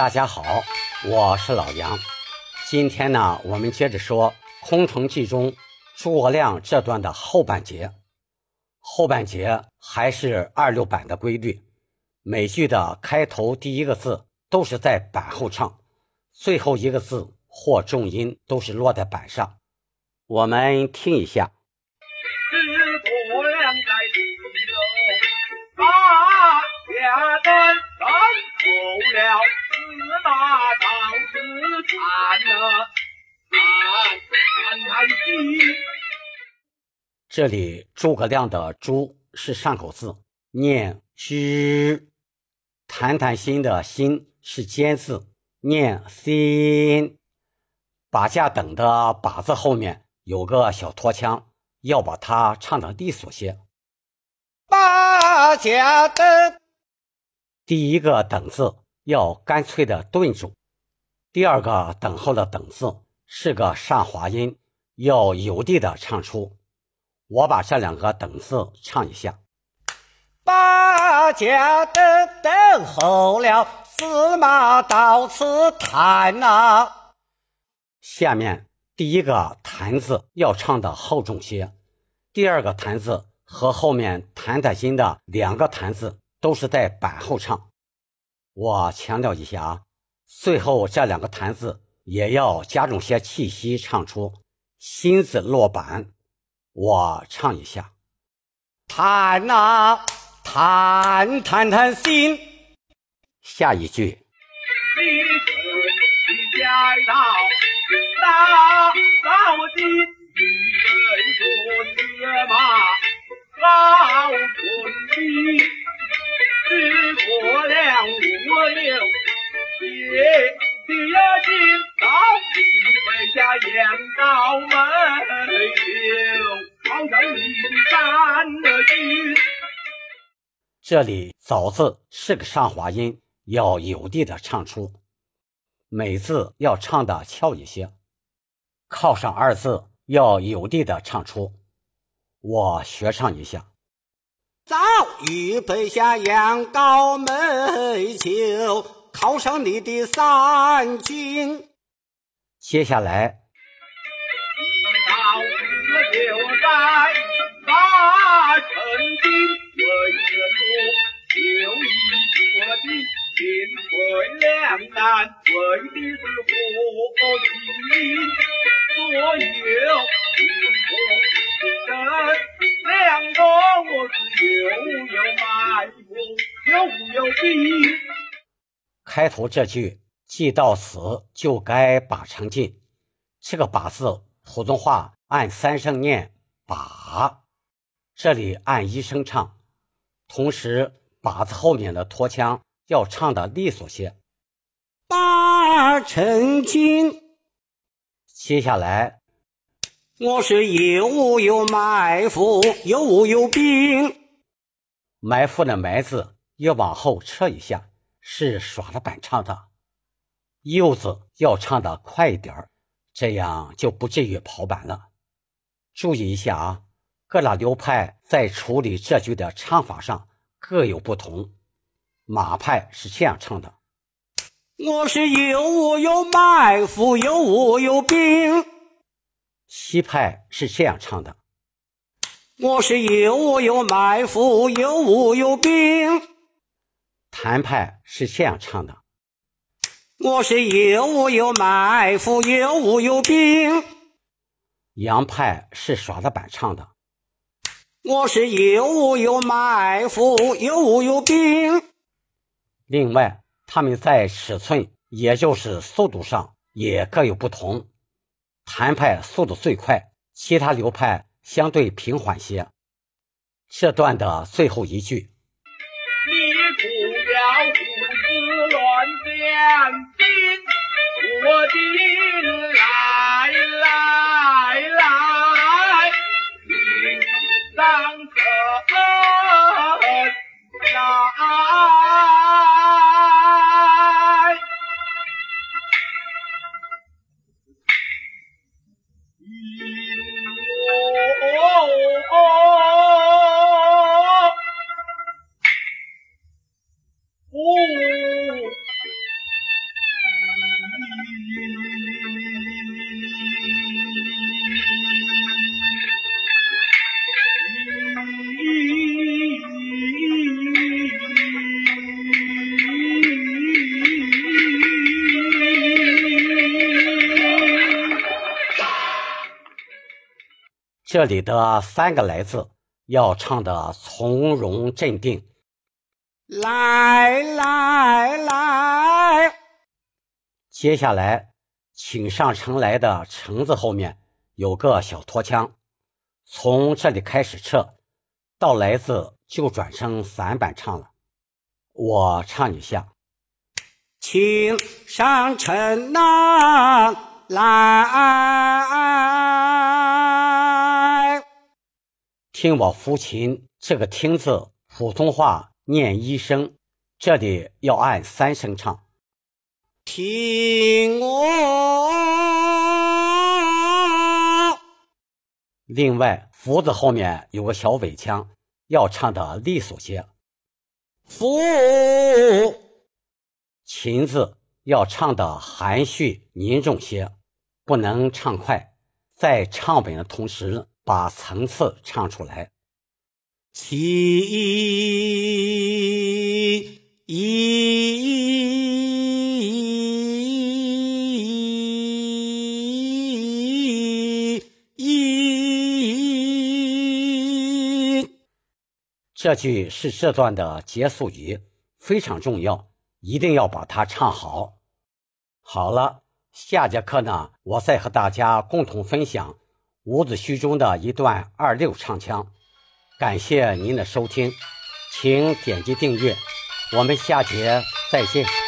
大家好，我是老杨。今天呢，我们接着说《空城计》中诸葛亮这段的后半节。后半节还是二六版的规律，每句的开头第一个字都是在板后唱，最后一个字或重音都是落在板上。我们听一下。诸葛这里诸葛亮的“诸”是上口字，念“之”；谈谈心的“心”是尖字，念“心”。把架等的“把”字后面有个小拖腔，要把它唱得利索些。把架等，第一个“等”字要干脆的顿住，第二个“等候”的“等”字是个上滑音，要有力的唱出。我把这两个等字唱一下。把家等等候了，司马到此叹呐。下面第一个谈字要唱的厚重些，第二个谈字和后面弹弹心的两个谈字都是在板后唱。我强调一下啊，最后这两个弹字也要加重些气息唱出，心字落板。我唱一下，叹呐，叹叹叹心。下一句，你春家到，大到今人说司马好这里“早”字是个上滑音，要有力的唱出，每字要唱的翘一些。靠上二字要有力的唱出。我学唱一下：早预备下羊羔美酒，犒赏你的三军。接下来。就在大成军为何就一决定进退两难，为的是和平。所有兵锋这两个我是又有埋伏又有兵。开头这句既到此就该把成进，这个把字普通话。按三声念把，这里按一声唱，同时把字后面的拖腔要唱的利索些。八成金，接下来我是有无有埋伏，有有兵。埋伏的埋字要往后撤一下，是耍了板唱的。柚字要唱的快一点这样就不至于跑板了。注意一下啊，各大流派在处理这句的唱法上各有不同。马派是这样唱的：“我是有我有埋伏，有我有兵。”西派是这样唱的：“我是有我有埋伏，有我有兵。”谭派是这样唱的：“我是有我有埋伏，有我有兵。”杨派是耍的板唱的，我是有无有埋伏，有无有兵。另外，他们在尺寸，也就是速度上也各有不同。谭派速度最快，其他流派相对平缓些。这段的最后一句，你不要胡思乱想，听我的 Yeah. 这里的三个“来”字要唱的从容镇定。来来来，接下来，请上城来的“城”字后面有个小拖腔，从这里开始撤，到“来”字就转成散板唱了。我唱一下：请上城呐，来，听我抚琴，这个“听”字，普通话念一声，这里要按三声唱。听我。另外，“福”字后面有个小尾腔，要唱的利索些。福，琴字要唱的含蓄凝重些，不能唱快，在唱稳的同时把层次唱出来。起这句是这段的结束语，非常重要，一定要把它唱好。好了，下节课呢，我再和大家共同分享伍子胥中的一段二六唱腔。感谢您的收听，请点击订阅，我们下节再见。